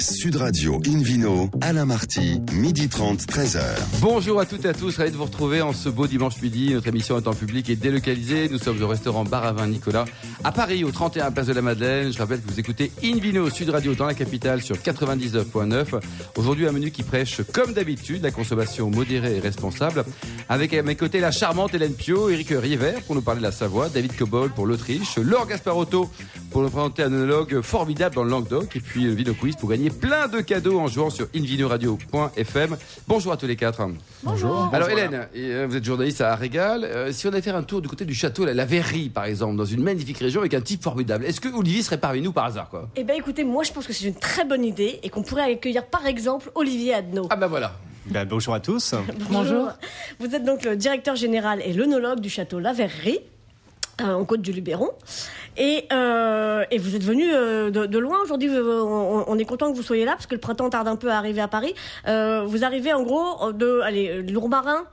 Sud Radio Invino, Alain Marty, midi 30, 13h. Bonjour à toutes et à tous, ravi de vous retrouver en ce beau dimanche midi. Notre émission est en public et délocalisée. Nous sommes au restaurant Bar à Vin Nicolas à Paris, au 31 Place de la Madeleine. Je rappelle que vous écoutez Invino Sud Radio dans la capitale sur 99.9. Aujourd'hui, un menu qui prêche, comme d'habitude, la consommation modérée et responsable. Avec à mes côtés la charmante Hélène Pio, Eric River pour nous parler de la Savoie, David Cobol pour l'Autriche, Laure Gasparotto pour nous présenter un monologue formidable dans le Languedoc et puis le Vino Quiz pour gagner plein de cadeaux en jouant sur invinoradio.fm. Bonjour à tous les quatre. Bonjour. Alors Hélène, euh, vous êtes journaliste à Régal. Euh, si on allait faire un tour du côté du château, la, la Verrerie par exemple, dans une magnifique région avec un type formidable, est-ce que Olivier serait parmi nous par hasard quoi? Eh bien écoutez, moi je pense que c'est une très bonne idée et qu'on pourrait accueillir par exemple Olivier Adno. Ah ben voilà. Ben, bonjour à tous. Bonjour. Vous êtes donc le directeur général et l'œnologue du château La Verrerie, euh, en Côte du Luberon. Et, euh, et vous êtes venu euh, de, de loin aujourd'hui. On, est content que vous soyez là parce que le printemps tarde un peu à arriver à Paris. Euh, vous arrivez en gros de allez, Lourmarin?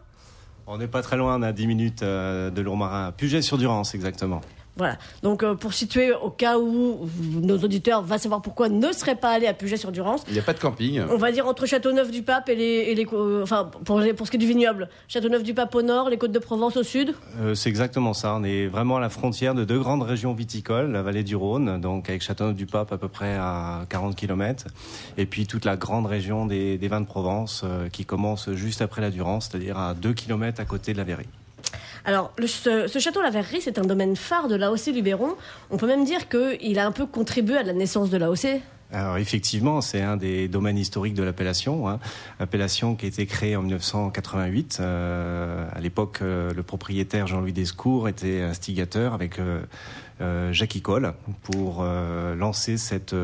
On n'est pas très loin, on a 10 minutes de Lourmarin. Puget-sur-Durance, exactement. Voilà. Donc euh, pour situer au cas où nos auditeurs vont savoir pourquoi ne seraient pas allés à Puget-sur-Durance. Il n'y a pas de camping. On va dire entre Châteauneuf-du-Pape et les, et les euh, enfin pour, les- pour ce qui est du vignoble, Châteauneuf-du-Pape au nord, les Côtes de Provence au sud. Euh, c'est exactement ça. On est vraiment à la frontière de deux grandes régions viticoles, la vallée du Rhône, donc avec Châteauneuf-du-Pape à peu près à 40 km, et puis toute la grande région des, des vins de Provence euh, qui commence juste après la Durance, c'est-à-dire à 2 km à côté de la Verrerie. Alors ce, château La Verrerie, c'est un domaine phare de l'AOC Luberon. On peut même dire qu'il a un peu contribué à la naissance de l'AOC. Alors effectivement, c'est un des domaines historiques de l'appellation. Hein. Appellation qui a été créée en 1988. Euh, à l'époque, euh, le propriétaire Jean-Louis Descours était instigateur avec euh, Jacques Icole pour euh, lancer cette,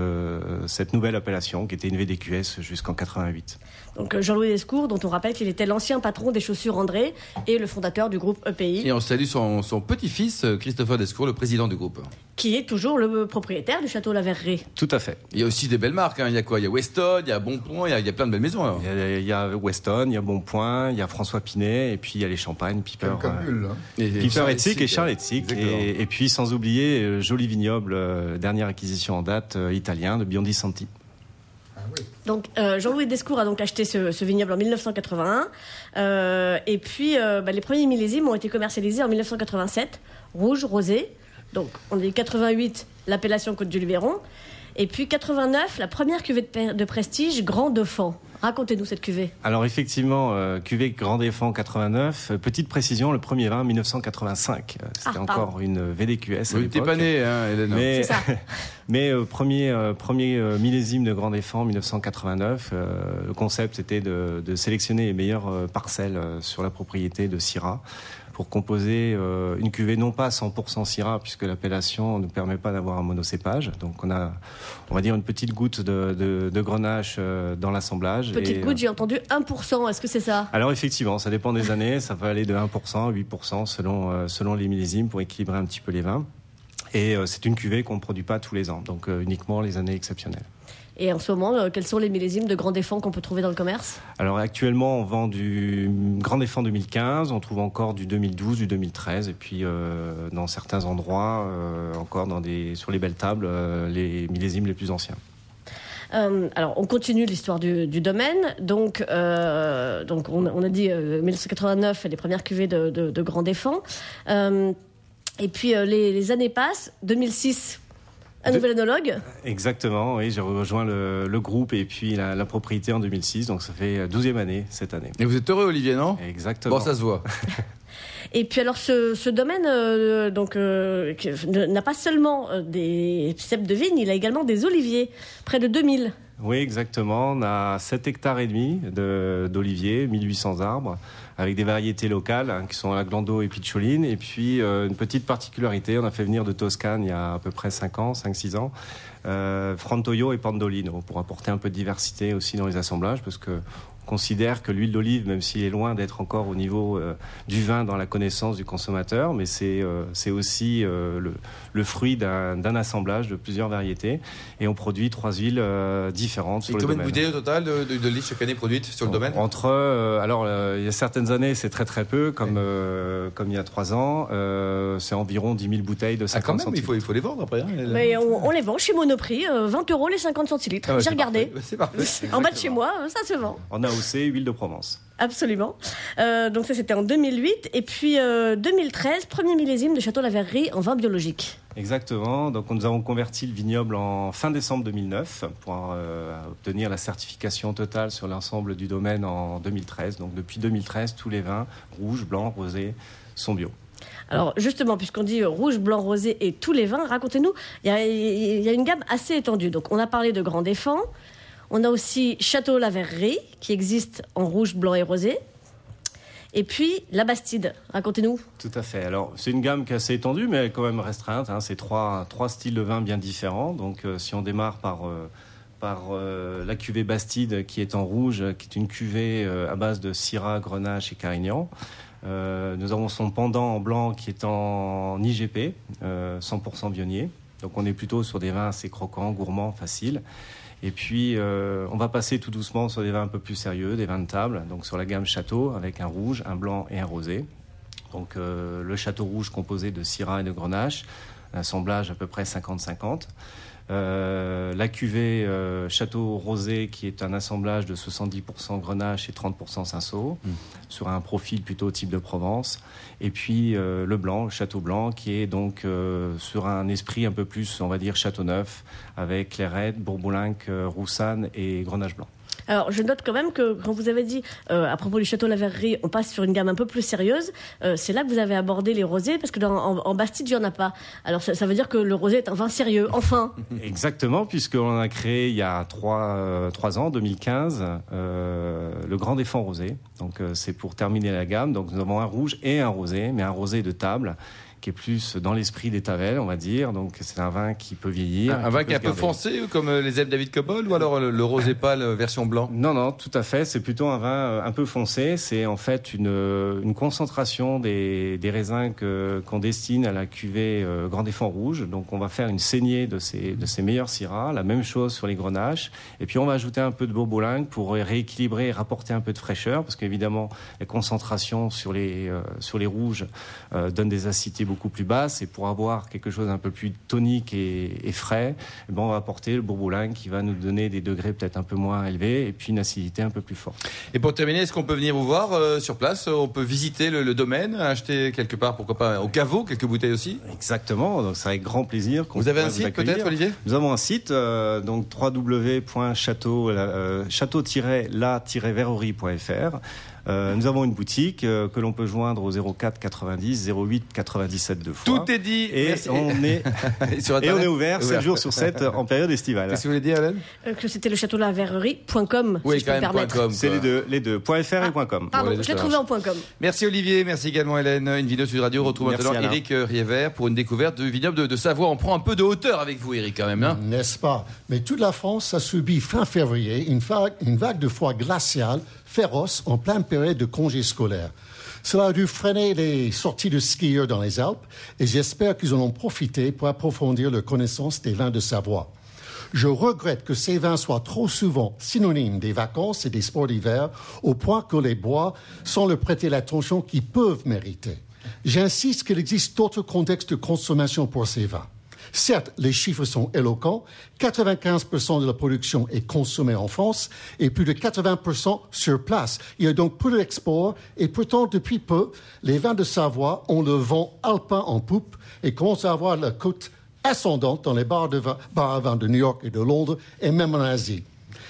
cette nouvelle appellation qui était une VDQS jusqu'en 88. Donc euh, Jean-Louis Descours, dont on rappelle qu'il était l'ancien patron des chaussures André et le fondateur du groupe EPI, Et on salue son, son petit-fils, euh, Christopher Descours, le président du groupe. qui est toujours le propriétaire du château La Verrerie. Tout à fait. Il y a aussi des belles marques. hein. Il y a quoi? Il y a Weston, il y a Bonpont, il y a, il y a plein de belles maisons. alors. Il y, a, il y a Weston, il y a Bonpoint, il y a François Pinet, et puis il y a les champagnes, Piper. Comme euh, hein. Et- et Piper Charles Etzig et Charles Etzig. exactement. Et, et puis, sans oublier, Joli Vignoble, euh, dernière acquisition en date, euh, italien, de Biondi Santi. Donc euh, Jean-Louis Descours a donc acheté ce, vignoble en 1981. Euh, et puis euh, bah, les premiers millésimes ont été commercialisés en 1987, rouge, rosé. Donc on est 88, l'appellation Côte du Luberon. Et puis 89, la première cuvée de, prestige, Grand Dauphin. Racontez-nous cette cuvée. Alors, effectivement, euh, cuvée Grand Défend 89. euh, petite précision, le premier vin 1985. Euh, C'était Ah, encore une VDQS t'es l'époque. pas né, hein, Hélène. Mais, C'est ça. mais euh, premier, premier millésime de Grand Défend 1989. euh, le concept était de, de sélectionner les meilleures parcelles sur la propriété de Syrah pour composer euh, une cuvée non pas 100% Syrah puisque l'appellation ne permet pas d'avoir un monocépage. Donc on a, on va dire une petite goutte de, de, de grenache euh, dans l'assemblage. Petite Et, goutte, euh, j'ai entendu 1%. Est-ce que c'est ça? Alors effectivement, ça dépend des années, ça peut aller de 1% à 8% selon, selon les millésimes pour équilibrer un petit peu les vins. Et c'est une cuvée qu'on ne produit pas tous les ans, donc uniquement les années exceptionnelles. Et en ce moment, euh, quels sont les millésimes de Grand Défend qu'on peut trouver dans le commerce? Alors actuellement, on vend du Grand Défend 2015, on trouve encore du 2012, du 2013, et puis euh, dans certains endroits, euh, encore dans des, sur les belles tables, euh, les millésimes les plus anciens. Euh, alors, on continue l'histoire du, du domaine. Donc, euh, donc on, on a dit euh, 1989, les premières cuvées de, de, de Grand Défend. Et puis, les, les années passent. 2006, un De- nouvel œnologue. Exactement, oui, j'ai rejoint le, le groupe et puis la, la propriété en 2006, donc ça fait 12e année cette année. Et vous êtes heureux, Olivier, non? Exactement. Bon, ça se voit. Et puis, alors, ce, ce domaine euh, donc, euh, n'a pas seulement euh, des cèpes de vigne, il a également des oliviers, près de 2000. Oui, exactement. On a 7 hectares et demi de- d'oliviers, 1800 arbres, avec des variétés locales hein, qui sont la Glando et Picholine. Et puis, euh, une petite particularité, on a fait venir de Toscane il y a à peu près 5 ans, 5-6 ans, euh, Frantoio et Pandolino, pour apporter un peu de diversité aussi dans les assemblages, parce que on considère que l'huile d'olive, même s'il est loin d'être encore au niveau euh, du vin dans la, connaissance du consommateur, mais c'est c'est aussi le, le, fruit d'un assemblage de plusieurs variétés. Et on produit trois huiles différentes. Et combien de bouteilles au total de, de, de chaque année produites sur le domaine? Entre, alors il y a certaines années c'est très très peu, comme comme il y a trois ans, c'est environ 10 000 bouteilles de 50 ah, quand même, il faut, il faut les vendre après. Hein, mais on, les vend chez Monoprix, 20 euros les 50 centilitres. Ah J'ai regardé. C'est parfait. en bas de chez moi, ça se vend. En AOC, huile de Provence. Absolument. Euh, donc ça c'était en 2008 et puis 2013, euh, premier millésime de Château La Verrerie en vin biologique. Exactement. Donc nous avons converti le vignoble en fin décembre 2009 pour euh, obtenir la certification totale sur l'ensemble du domaine en 2013. Donc depuis 2013, tous les vins rouges, blancs, rosés sont bio. Alors justement, puisqu'on dit rouge, blanc, rosé et tous les vins, racontez-nous, il y, a une gamme assez étendue. Donc on a parlé de Grand Défend, on a aussi Château La Verrerie, qui existe en rouge, blanc et rosé. Et puis la Bastide, racontez-nous. Tout à fait. Alors c'est une gamme qui est assez étendue, mais quand même restreinte. Hein. C'est trois, trois styles de vin bien différents. Donc euh, si on démarre par, euh, par euh, la cuvée Bastide, qui est en rouge, qui est une cuvée à base de Syrah, Grenache et Carignan. nous avons son pendant en blanc qui est en IGP, 100% vionnier. Donc on est plutôt sur des vins assez croquants, gourmands, faciles. Et puis, euh, on va passer tout doucement sur des vins un peu plus sérieux, des vins de table, donc sur la gamme Château, avec un rouge, un blanc et un rosé. Donc, euh, le Château rouge composé de Syrah et de Grenache, un assemblage à peu près 50-50. Euh, la cuvée euh, Château Rosé, qui est un assemblage de 70% Grenache et 30% Cinsault, mm. sur un profil plutôt type de Provence. Et puis euh, le blanc, Château Blanc, qui est donc sur un esprit un peu plus, on va dire, Château Neuf, avec Clairette, Bourboulinque, Roussanne et Grenache Blanc. Alors, je note quand même que quand vous avez dit euh, à propos du château La Verrerie, on passe sur une gamme un peu plus sérieuse. Euh, c'est là que vous avez abordé les rosés, parce que dans, en, Bastide, il n'y en a pas. Alors, ça, veut dire que le rosé est un vin sérieux, enfin. Exactement, puisqu'on a créé il y a trois, euh, trois ans, 2015, le Grand Défend Rosé. Donc, c'est pour terminer la gamme. Donc, nous avons un rouge et un rosé, mais un rosé de table qui est plus dans l'esprit des Tavel, on va dire. Donc c'est un vin qui peut vieillir. Un, vin qui est un peu foncé, comme euh, les ailes David Cobol, ou alors le, rosé pâle euh, version blanc? Non, non, tout à fait. C'est plutôt un vin euh, un peu foncé. C'est en fait une, une concentration des, des raisins qu'on destine à la cuvée Grand Défend Rouge. Donc on va faire une saignée de ces, de ces meilleurs syrahs. La même chose sur les grenaches. Et puis on va ajouter un peu de bourbolingue pour rééquilibrer et rapporter un peu de fraîcheur, parce qu'évidemment, la concentration sur les, sur les rouges donne des acidités beaucoup plus basse et pour avoir quelque chose un peu plus tonique et, frais, eh ben on va apporter le bourboulin qui va nous donner des degrés peut-être un peu moins élevés et puis une acidité un peu plus forte. Et pour terminer, est-ce qu'on peut venir vous voir euh, sur place? On peut visiter le, domaine, acheter quelque part, pourquoi pas au caveau, quelques bouteilles aussi? Exactement, donc c'est avec grand plaisir. Vous avez un site peut-être, Olivier? Nous avons un site, euh, donc www.château-la-verrerie.fr. Euh, nous avons une boutique euh, que l'on peut joindre au 04 90 08 97 deux fois. Tout est dit. Et on est et on est ouvert 7 jours sur 7 en période estivale. Qu'est-ce que vous voulez dire, Alain euh, Que c'était le château la verrerie.com. Oui, si quand je même, .com. C'est les deux, les deux. .fr et ah, .com. Pardon, je l'ai trouvé en .com. Merci Olivier, merci également Hélène. Une vidéo sur Radio retrouve maintenant Eric Riever pour une découverte de vignoble de, Savoie. On prend un peu de hauteur avec vous, Eric, quand même. Hein N'est-ce pas? Mais toute la France a subi fin février une vague, une vague de froid glacial féroce en pleine période de congés scolaires. Cela a dû freiner les sorties de skieurs dans les Alpes et j'espère qu'ils en ont profité pour approfondir leur connaissance des vins de Savoie. Je regrette que ces vins soient trop souvent synonymes des vacances et des sports d'hiver au point que les bois sans leur prêter l'attention qu'ils peuvent mériter. J'insiste qu'il existe d'autres contextes de consommation pour ces vins. Certes, les chiffres sont éloquents. 95% de la production est consommée en France et plus de 80% sur place. Il y a donc peu d'export et pourtant, depuis peu, les vins de Savoie ont le vent alpin en poupe et commencent à avoir la côte ascendante dans les bars, de à vin de New York et de Londres et même en Asie.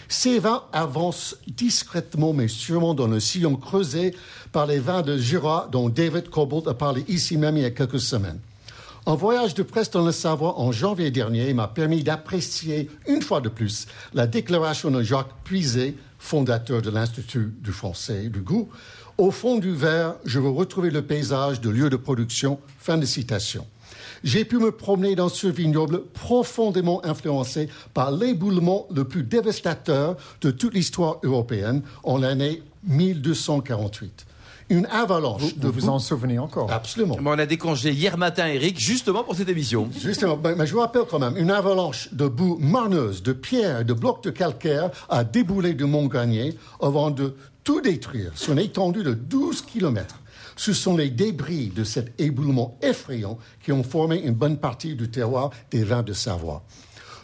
Ces vins avancent discrètement mais sûrement dans le sillon creusé par les vins de Jura dont David Cobalt a parlé ici même il y a quelques semaines. Un voyage de presse dans le Savoie en janvier dernier m'a permis d'apprécier une fois de plus la déclaration de Jacques Puiset, fondateur de l'Institut du français du goût. Au fond du verre, je veux retrouver le paysage de lieu de production. Fin de citation. J'ai pu me promener dans ce vignoble profondément influencé par l'éboulement le plus dévastateur de toute l'histoire européenne en l'année 1248 une avalanche Vous, de vous vous en souvenez encore Absolument. On a décongé hier matin, Eric, justement pour cette émission. Justement, mais je vous rappelle quand même, une avalanche de boue marneuse, de pierres, de blocs de calcaire a déboulé du mont Garnier avant de tout détruire sur une étendue de 12 kilomètres. Ce sont les débris de cet éboulement effrayant qui ont formé une bonne partie du terroir des vins de Savoie.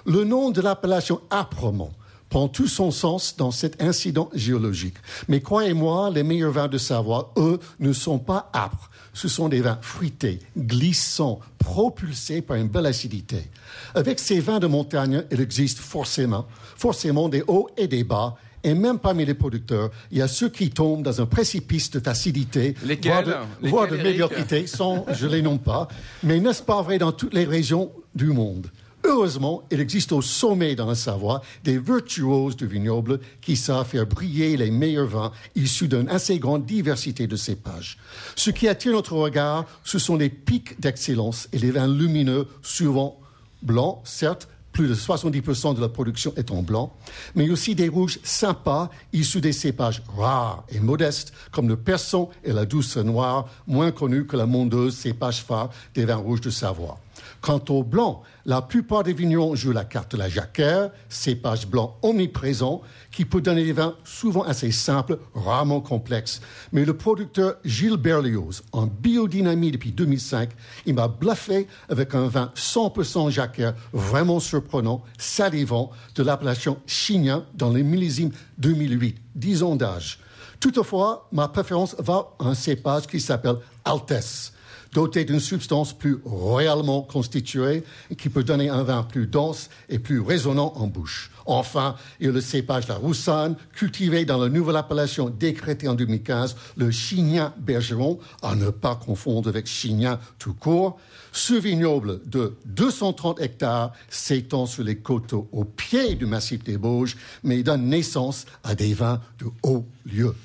Le nom de l'appellation âprement prend tout son sens dans cet incident géologique. Mais croyez-moi, les meilleurs vins de Savoie, eux, ne sont pas âpres. Ce sont des vins fruités, glissants, propulsés par une belle acidité. Avec ces vins de montagne, il existe forcément, forcément des hauts et des bas. Et même parmi les producteurs, il y a ceux qui tombent dans un précipice de facilité, Lesquels voire de, voire de médiocrité, sans, je les nomme pas. Mais n'est-ce pas vrai dans toutes les régions du monde? Heureusement, il existe au sommet dans la Savoie des virtuoses du vignoble qui savent faire briller les meilleurs vins issus d'une assez grande diversité de cépages. Ce qui attire notre regard, ce sont les pics d'excellence et les vins lumineux, souvent blancs, certes, plus de 70% de la production est en blanc, mais aussi des rouges sympas issus des cépages rares et modestes comme le person et la douce noire, moins connus que la mondeuse, cépage phare des vins rouges de Savoie. Quant au blanc, la plupart des vignerons jouent la carte de la jacquère, cépage blanc omniprésent, qui peut donner des vins souvent assez simples, rarement complexes. Mais le producteur Gilles Berlioz, en biodynamie depuis 2005, il m'a bluffé avec un vin 100% jacquère, vraiment surprenant, salivant, de l'appellation Chignan dans les millésimes 2008, 10 ans d'âge. Toutefois, ma préférence va à un cépage qui s'appelle Altesse doté d'une substance plus royalement constituée qui peut donner un vin plus dense et plus résonnant en bouche. Enfin, il le cépage La Roussanne, cultivé dans la nouvelle appellation décrétée en 2015, le Chignan Bergeron, à ne pas confondre avec Chignan tout court. Ce vignoble de 230 hectares s'étend sur les coteaux au pied du massif des Bauges, mais donne naissance à des vins de haut lieu.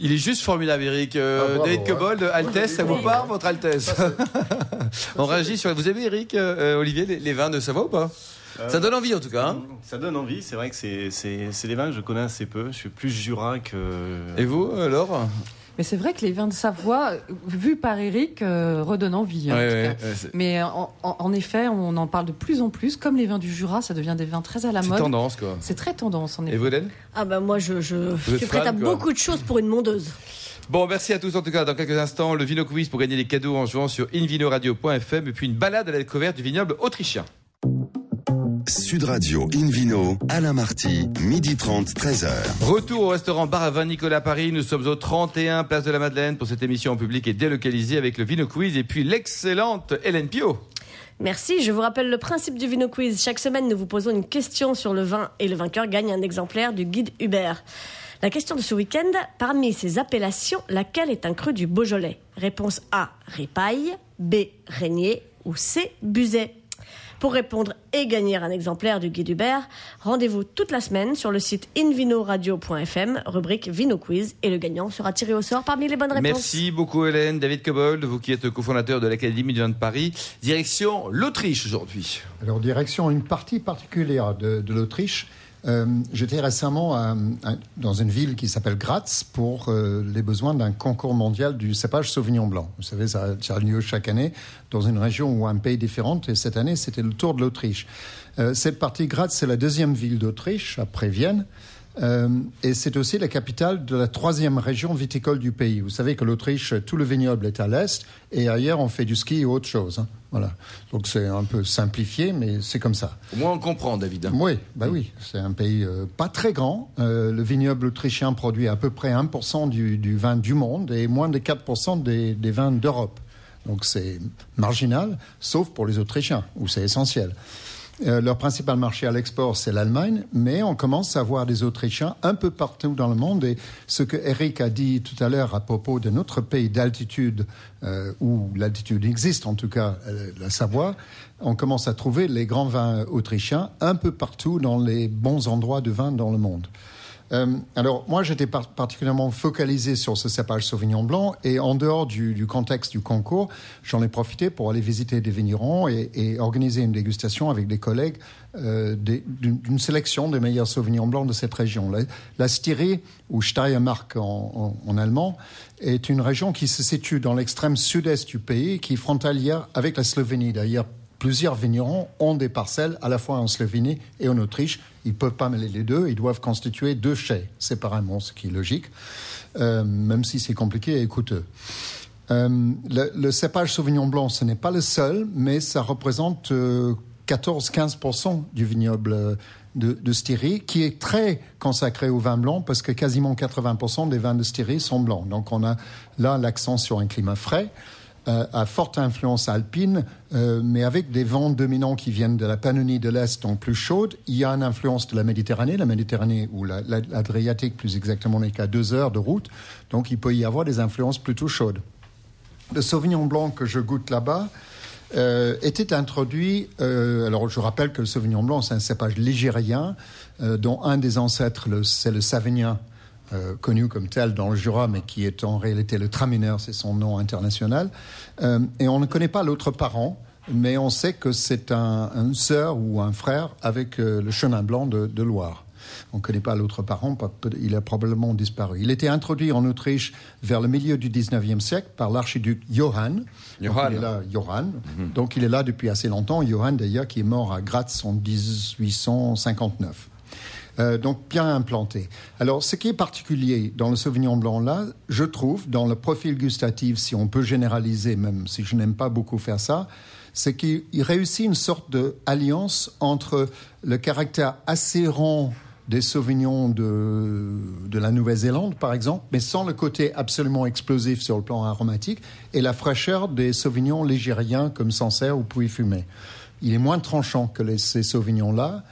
Il est juste formidable, Eric. Euh, Ah, bravo, David hein. Cobold, Altesse, ça vous parle, votre Altesse On réagit sur. Vous aimez, Eric, euh, Olivier, les, les vins de Savoie ou pas Ça donne envie, en tout cas. hein. Ça donne envie, c'est vrai que c'est- c'est c'est des vins que je connais assez peu. Je suis plus Jura que. Et vous, alors Mais c'est vrai que les vins de Savoie, vus par Eric, euh, redonnent envie. en Ouais, tout ouais, cas. ouais, c'est- Mais en, effet, on en parle de plus en plus. Comme les vins du Jura, ça devient des vins très à la C'est mode. tendance, quoi. C'est très tendance, en Et effet. vous, Den Ah bah moi je, je suis prête fan, à quoi. beaucoup de choses pour une mondeuse. Bon, merci à tous en tout cas. Dans quelques instants, le Vino Quiz pour gagner des cadeaux en jouant sur invinoradio.fm et puis une balade à la découverte du vignoble autrichien. Sud Radio Invino, Alain Marty, midi 30, 13h. Retour au restaurant Bar à Vin Nicolas Paris. Nous sommes au 31 Place de la Madeleine pour cette émission en public et délocalisée avec le Vino Quiz et puis l'excellente Hélène Pio. Merci, je vous rappelle le principe du Vino Quiz. Chaque semaine, nous vous posons une question sur le vin et le vainqueur gagne un exemplaire du guide Hubert. La question de ce week-end, parmi ces appellations, laquelle est un cru du Beaujolais? Réponse A, Ripaille, B, Régnier ou C, Buzet. Pour répondre et gagner un exemplaire du guide Hubert, rendez-vous toute la semaine sur le site invinoradio.fm, rubrique Vino Quiz, et le gagnant sera tiré au sort parmi les bonnes réponses. Merci beaucoup Hélène. David Cobold, vous qui êtes cofondateur de l'Académie du vin de Paris. Direction l'Autriche aujourd'hui. Alors, direction une partie particulière de, de l'Autriche. Euh, J'étais récemment dans une ville qui s'appelle Graz pour euh, les besoins d'un concours mondial du cépage Sauvignon blanc. Vous savez, ça, ça a lieu chaque année dans une région ou un pays différent. Et cette année, c'était le tour de l'Autriche. Euh, cette partie Graz, c'est la deuxième ville d'Autriche après Vienne. Euh, et c'est aussi la capitale de la troisième région viticole du pays. Vous savez que l'Autriche, tout le vignoble est à l'est, et ailleurs on fait du ski et autre chose. hein. Voilà. Donc c'est un peu simplifié, mais c'est comme ça. Au moins on comprend David. Oui, bah oui, c'est un pays euh, pas très grand. Euh, le vignoble autrichien produit à peu près 1% du, du vin du monde et moins de 4% des, des vins d'Europe. Donc c'est marginal, sauf pour les Autrichiens, où c'est essentiel. Euh, leur principal marché à l'export, c'est l'Allemagne, mais on commence à voir des Autrichiens un peu partout dans le monde. Et ce que Eric a dit tout à l'heure à propos de notre pays d'altitude, euh, où l'altitude existe, en tout cas euh, la Savoie, on commence à trouver les grands vins autrichiens un peu partout dans les bons endroits de vin dans le monde. Euh, alors, moi, j'étais par- particulièrement focalisé sur ce cépage Sauvignon blanc et en dehors du, contexte du concours, j'en ai profité pour aller visiter des vignerons et, organiser une dégustation avec des collègues euh, d'une sélection des meilleurs Sauvignons blancs de cette région. La, Styrie, ou Steiermark en, en- en allemand, est une région qui se situe dans l'extrême sud-est du pays, qui est frontalière avec la Slovénie. D'ailleurs, plusieurs vignerons ont des parcelles à la fois en Slovénie et en Autriche. Ils ne peuvent pas mêler les deux, ils doivent constituer deux chais séparément, ce qui est logique, euh, même si c'est compliqué et coûteux. Euh, le, cépage Sauvignon blanc, ce n'est pas le seul, mais ça représente euh, 14-15% du vignoble euh, de, de Styrie, qui est très consacré au vin blanc, parce que quasiment 80% des vins de Styrie sont blancs. Donc on a là l'accent sur un climat frais, euh, à forte influence alpine, euh, mais avec des vents dominants qui viennent de la Pannonie de l'Est, donc plus chaude. Il y a une influence de la Méditerranée, la Méditerranée ou la- la- l'Adriatique plus exactement n'est qu'à deux heures de route, donc il peut y avoir des influences plutôt chaudes. Le Sauvignon blanc que je goûte là-bas euh, était introduit. alors, je rappelle que le Sauvignon blanc, c'est un cépage ligérien, dont un des ancêtres, c'est le Savagnin, euh, connu comme tel dans le Jura, mais qui est en réalité le Traminer, c'est son nom international. Euh, et on ne connaît pas l'autre parent, mais on sait que c'est un, un sœur ou un frère avec euh, le chenin blanc de, de Loire. On ne connaît pas l'autre parent, il a probablement disparu. Il était introduit en Autriche vers le milieu du 19e siècle par l'archiduc Johann. Donc, Johann. il est là, Johann. Donc il est là depuis assez longtemps. Johann, d'ailleurs, qui est mort à Graz en 1859. Euh, donc bien implanté. Alors, ce qui est particulier dans le Sauvignon blanc là, je trouve, dans le profil gustatif, si on peut généraliser, même si je n'aime pas beaucoup faire ça, c'est qu'il il réussit une sorte d'alliance entre le caractère assez rond des Sauvignons de, de la Nouvelle-Zélande, par exemple, mais sans le côté absolument explosif sur le plan aromatique, et la fraîcheur des Sauvignons ligériens comme Sancerre ou Pouilly-Fumé. Il est moins tranchant que les- ces Sauvignons-là,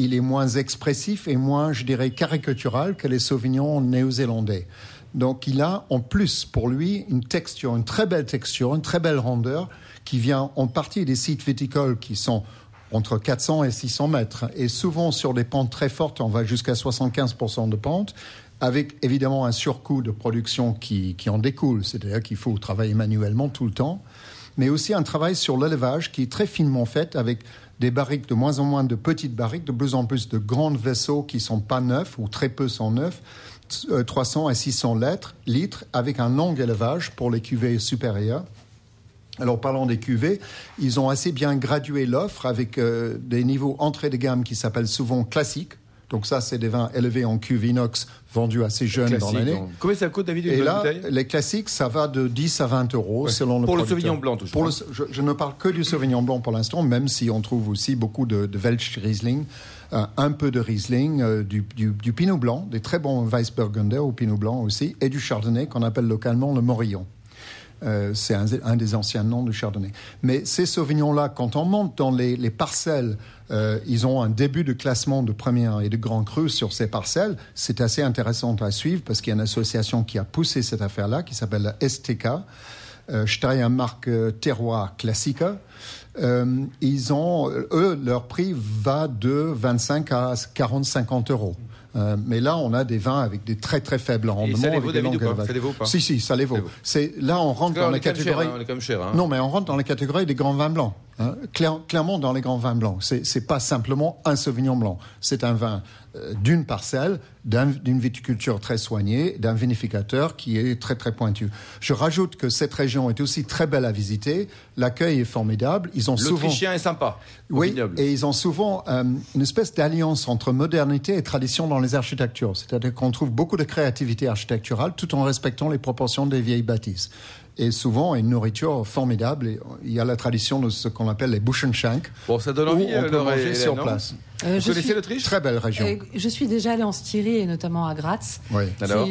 il est moins expressif et moins, je dirais, caricatural que les Sauvignons néo-zélandais. Donc il a en plus pour lui une texture, une très belle texture, une très belle rondeur qui vient en partie des sites viticoles qui sont entre 400 et 600 mètres. Et souvent sur des pentes très fortes, on va jusqu'à 75% de pente, avec évidemment un surcoût de production qui, qui en découle. C'est-à-dire qu'il faut travailler manuellement tout le temps mais aussi un travail sur l'élevage qui est très finement fait avec des barriques, de moins en moins de petites barriques, de plus en plus de grands vaisseaux qui sont pas neufs ou très peu sont neufs, euh, 300 à 600 litres, litres avec un long élevage pour les cuvées supérieures. Alors, parlant des cuvées, ils ont assez bien gradué l'offre avec euh, des niveaux entrée de gamme qui s'appellent souvent classiques. Donc ça, c'est des vins élevés en cuve inox vendus assez jeunes dans l'année. donc. Combien ça coûte, David, une Et là, bouteille les classiques, ça va de 10 à 20 euros Ouais. selon le Pour le. Sauvignon blanc, toujours, Pour le- je, je ne parle que du Sauvignon blanc pour l'instant, même si on trouve aussi beaucoup de, de Riesling, euh, un peu de Riesling, euh, du, du, du Pinot blanc, des très bons Weissburgunder au Pinot blanc aussi, et du Chardonnay qu'on appelle localement le Morillon. Euh, c'est un, un des anciens noms du Chardonnay. Mais ces Sauvignons-là, quand on monte dans les, les parcelles, euh, ils ont un début de classement de première et de grand cru sur ces parcelles. C'est assez intéressant à suivre parce qu'il y a une association qui a poussé cette affaire-là, qui s'appelle la STK, euh, Steiermark euh, Terroir Classica. Euh, ils ont, eux, leur prix va de 25 à 40, 50 euros. Euh, mais là, on a des vins avec des très très faibles rendements. ça les avec vaut, des David, ou pas? Ça les vaut pas? Si, si, ça les vaut. Ça les vaut. C'est là, on rentre dans la même cher, catégorie. hein, on est quand même cher, hein. Non, mais on rentre dans la catégorie des grands vins blancs. Hein. Claire- clairement, dans les grands vins blancs, c'est pas simplement un Sauvignon blanc. C'est un vin euh, d'une parcelle, d'un- d'une viticulture très soignée, d'un vinificateur qui est très très pointu. Je rajoute que cette région est aussi très belle à visiter. L'accueil est formidable. Ils ont souvent L'Autrichien est sympa. oui, et ils ont souvent euh, une espèce d'alliance entre modernité et tradition dans les architectures. C'est-à-dire qu'on trouve beaucoup de créativité architecturale tout en respectant les proportions des vieilles bâtisses. Et souvent, une nourriture formidable. Et il y a la tradition de ce qu'on appelle les Buschenschank, Bon, ça donne où envie, on euh, peut manger sur place. Euh, Vous je connaissez suis- l'Autriche Très belle région. Euh, je suis déjà allée en Styrie et notamment à Graz. Oui. Alors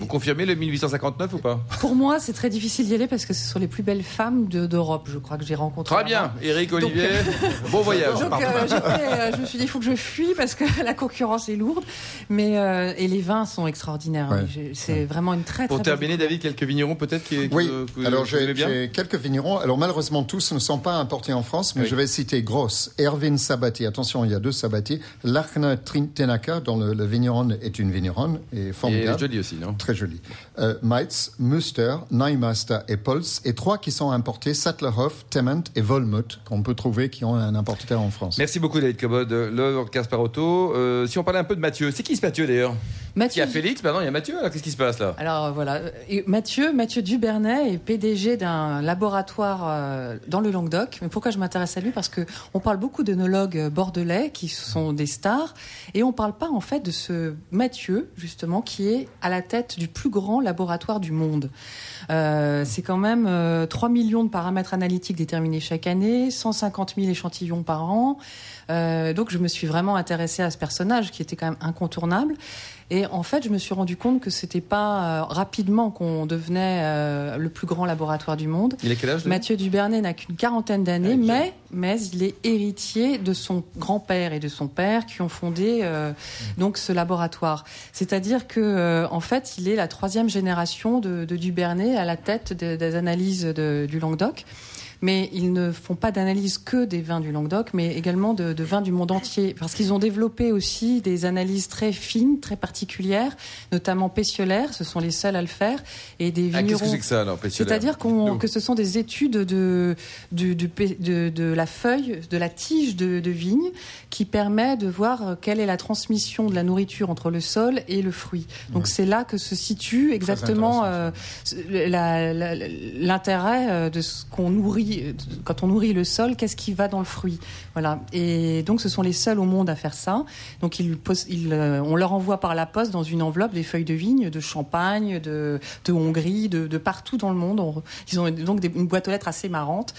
Vous confirmez le 1859 ou pas? Pour moi, c'est très difficile d'y aller parce que ce sont les plus belles femmes de- d'Europe, je crois que j'ai rencontrées. Très bien. Eric, Donc, Olivier, bon voyage. Donc euh, euh, je me suis dit, il faut que je fuis parce que la concurrence est lourde. Mais euh, et les vins sont extraordinaires. Ouais. J'ai- C'est vraiment une très très Pour belle terminer, David, quelques vignerons peut-être qui, qui Oui, vous- que alors j'ai quelques vignerons. Alors malheureusement, tous ne sont pas importés en France, mais Oui. je vais citer Gross, Erwin Sabati. Attention, il y a deux Sabati bâti. Lachner Tenaker, dont le, le vigneron est une vigneronne, est Et formidable. jolie aussi, non? Très joli. Euh, Meitz, Muster, Neumaster et Pulse, et trois qui sont importés, Sattlerhof, Temment et Volmut, qu'on peut trouver qui ont un importateur en France. Merci beaucoup David Cobod, le Casparotto. Euh, si on parlait un peu de Mathieu, c'est qui ce Mathieu d'ailleurs? Il y Mathieu, a Félix, maintenant il y a Mathieu, alors qu'est-ce qui se passe là? Alors euh, voilà, Et Mathieu, Mathieu Dubernay est PDG d'un laboratoire euh, dans le Languedoc. Mais pourquoi je m'intéresse à lui? Parce que on parle beaucoup d'œnologues euh, bordelais qui sont des stars, et on parle pas en fait de ce Mathieu justement qui est à la tête du plus grand laboratoire du monde. Euh, c'est quand même euh, 3 millions de paramètres analytiques déterminés chaque année, 150 000 échantillons par an. Euh, donc je me suis vraiment intéressée à ce personnage qui était quand même incontournable. Et en fait, je me suis rendu compte que c'était pas euh, rapidement qu'on devenait euh, le plus grand laboratoire du monde. Il a quel âge Mathieu Dubernay n'a qu'une quarantaine d'années, Ah, mais, mais il est héritier de son grand-père et de son père qui ont fondé euh, donc ce laboratoire. C'est-à-dire que euh, en fait, il est la troisième génération de, de Dubernay à la tête de- des analyses de- du Languedoc. Mais ils ne font pas d'analyse que des vins du Languedoc, mais également de, de vins du monde entier. Parce qu'ils ont développé aussi des analyses très fines, très particulières, notamment pétiolaires, ce sont les seuls à le faire, et des Ah, Qu'est-ce vignerons. que c'est que ça alors C'est-à-dire que ce sont des études de, la feuille, de la tige de, de vigne, qui permet de voir quelle est la transmission de la nourriture entre le sol et le fruit. Donc c'est là que se situe exactement euh, l'intérêt euh, de ce qu'on nourrit quand on nourrit le sol. Qu'est-ce qui va dans le fruit? Voilà. Et donc ce sont les seuls au monde à faire ça. Donc ils, euh, on leur envoie par la poste dans une enveloppe des feuilles de vigne de Champagne, de, de Hongrie, de, de partout dans le monde. On- ils ont donc des, une boîte aux lettres assez marrante.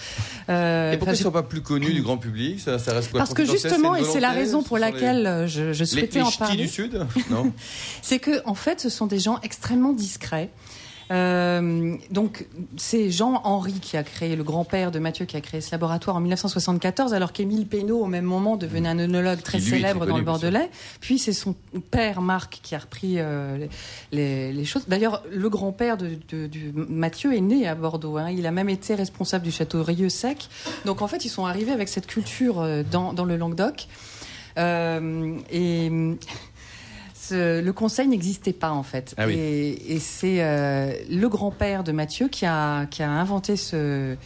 Euh, Et pourquoi ils ne sont pas plus connus du grand public? Ça, ça reste quoi? Parce que justement, et c'est la raison pour les- laquelle euh, je, je Les, souhaitais les en ch'tis parler, du Sud? Non c'est que en fait, ce sont des gens extrêmement discrets. Euh, donc, c'est Jean-Henri qui a créé, le grand-père de Mathieu, qui a créé ce laboratoire en 1974, alors qu'Émile Pénaud, au même moment, devenait un œnologue très lui, célèbre dans connu, le. Bordelais. Puis, c'est son père, Marc, qui a repris euh, les, les- les choses. D'ailleurs, le grand-père de, Mathieu est né à Bordeaux. hein. Il a même été responsable du château Rieux-Sec. Donc, en fait, ils sont arrivés avec cette culture euh, dans, dans le Languedoc. Euh, et ce- le conseil n'existait pas en fait. Ah oui. Et, et c'est euh, le grand-père de Mathieu qui a, qui a inventé ce,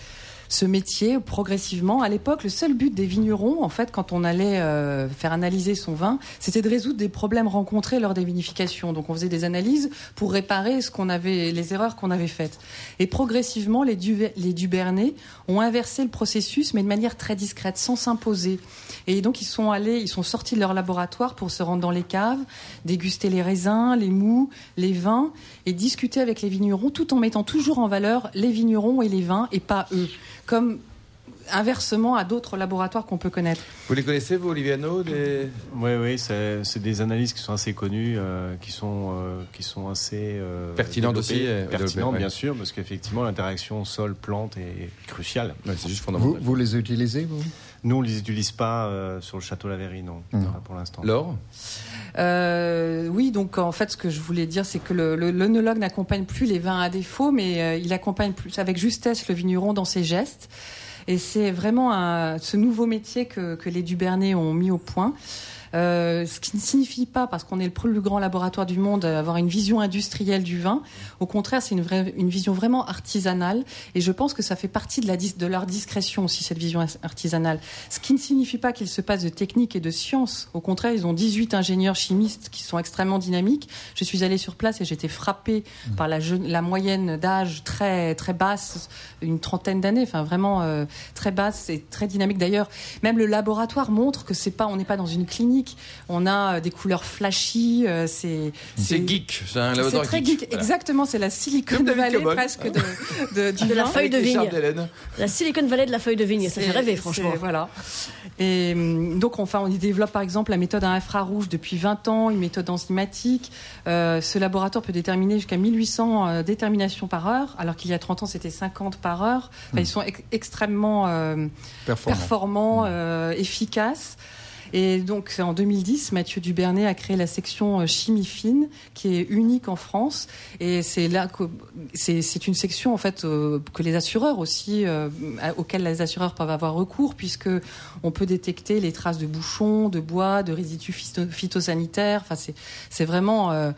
ce métier progressivement. À l'époque, le seul but des vignerons, en fait, quand on allait euh, faire analyser son vin, c'était de résoudre des problèmes rencontrés lors des vinifications. Donc, on faisait des analyses pour réparer ce qu'on avait, les erreurs qu'on avait faites. Et progressivement, les, Duver- les Dubernay ont inversé le processus, mais de manière très discrète, sans s'imposer. Et donc, ils sont allés, ils sont sortis de leur laboratoire pour se rendre dans les caves, déguster les raisins, les mous, les vins, et discuter avec les vignerons, tout en mettant toujours en valeur les vignerons et les vins, et pas eux. Comme inversement à d'autres laboratoires qu'on peut connaître. Vous les connaissez, vous, Oliviano des... Oui, oui, c'est des analyses qui sont assez connues, euh, qui, sont, euh, qui sont assez euh, Pertinentes aussi, Pertinentes, ouais. bien sûr, parce qu'effectivement, l'interaction sol-plante est cruciale. Ouais, C'est juste Vous, fondamental. vous les utilisez, vous? Nous, on ne les utilise pas euh, sur le château Lavéry, non, Non. pas pour l'instant. Laure? Euh, oui, donc en fait, ce que je voulais dire, c'est que l'œnologue n'accompagne plus les vins à défaut, mais euh, il accompagne plus avec justesse le vigneron dans ses gestes. Et c'est vraiment un- ce nouveau métier que, que les Dubernay ont mis au point. Euh, ce qui ne signifie pas, parce qu'on est le plus grand laboratoire du monde, euh, avoir une vision industrielle du vin. Au contraire, c'est une, vraie, une vision vraiment artisanale. Et je pense que ça fait partie de, la, de leur discrétion aussi, cette vision artisanale. Ce qui ne signifie pas qu'il se passe de technique et de science. Au contraire, ils ont 18 ingénieurs chimistes qui sont extrêmement dynamiques. Je suis allée sur place et j'étais frappée par la, jeune- la moyenne d'âge très, très basse, une trentaine d'années, enfin vraiment euh, très basse et très dynamique. D'ailleurs, même le laboratoire montre que c'est pas, on n'est pas dans une clinique. On a euh, des couleurs flashy. euh, c'est C'est geek, c'est un laboratoire très geek, Voilà. exactement. C'est la Silicon Valley Cobol. presque de, de, du De la feuille de vigne. La Silicon Valley de la feuille de vigne, ça fait rêver, franchement. Voilà. Et hum, donc, enfin, on y développe par exemple la méthode à infrarouge depuis 20 ans, une méthode enzymatique. Euh, ce laboratoire peut déterminer jusqu'à 1800 euh, déterminations par heure, alors qu'il y a 30 ans, c'était 50 par heure. Enfin, Ils sont ex- extrêmement euh, Performant. performants, euh, efficaces. Et donc en 2010, Mathieu Dubernay a créé la section chimie fine, qui est unique en France. Et c'est là que c'est une section en fait que les assureurs aussi, auxquels les assureurs peuvent avoir recours, puisque on peut détecter les traces de bouchons, de bois, de résidus phytosanitaires. Enfin, c'est vraiment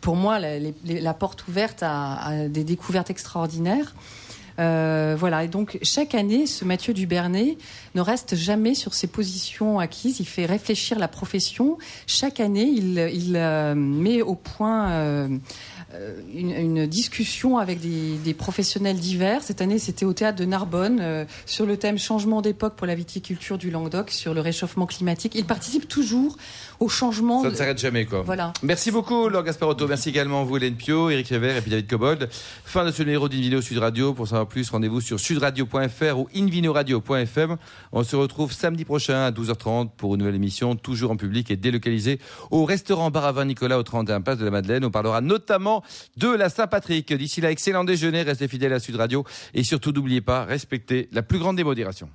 pour moi la, porte ouverte à, des découvertes extraordinaires. Euh, voilà, et donc chaque année, ce Mathieu Dubernay ne reste jamais sur ses positions acquises. Il fait réfléchir la profession. Chaque année, il, euh, met au point euh, euh, une, discussion avec des, professionnels divers. Cette année, c'était au théâtre de Narbonne euh, sur le thème changement d'époque pour la viticulture du Languedoc, sur le réchauffement climatique. Il participe toujours au changement. Ça ne s'arrête jamais, quoi. Voilà. Merci beaucoup, Laure Gasparotto. Merci également à vous, Hélène Pio, Eric Révert et puis David Cobold. Fin de ce numéro d'Invino Sud Radio. Pour savoir plus, rendez-vous sur sudradio.fr ou invinoradio.fm. On se retrouve samedi prochain à 12h30 pour une nouvelle émission, toujours en public et délocalisée au restaurant Baravin Nicolas au 31 Place de la Madeleine. On parlera notamment de la Saint-Patrick. D'ici là, excellent déjeuner, restez fidèles à Sud Radio et surtout n'oubliez pas, respectez la plus grande démodération.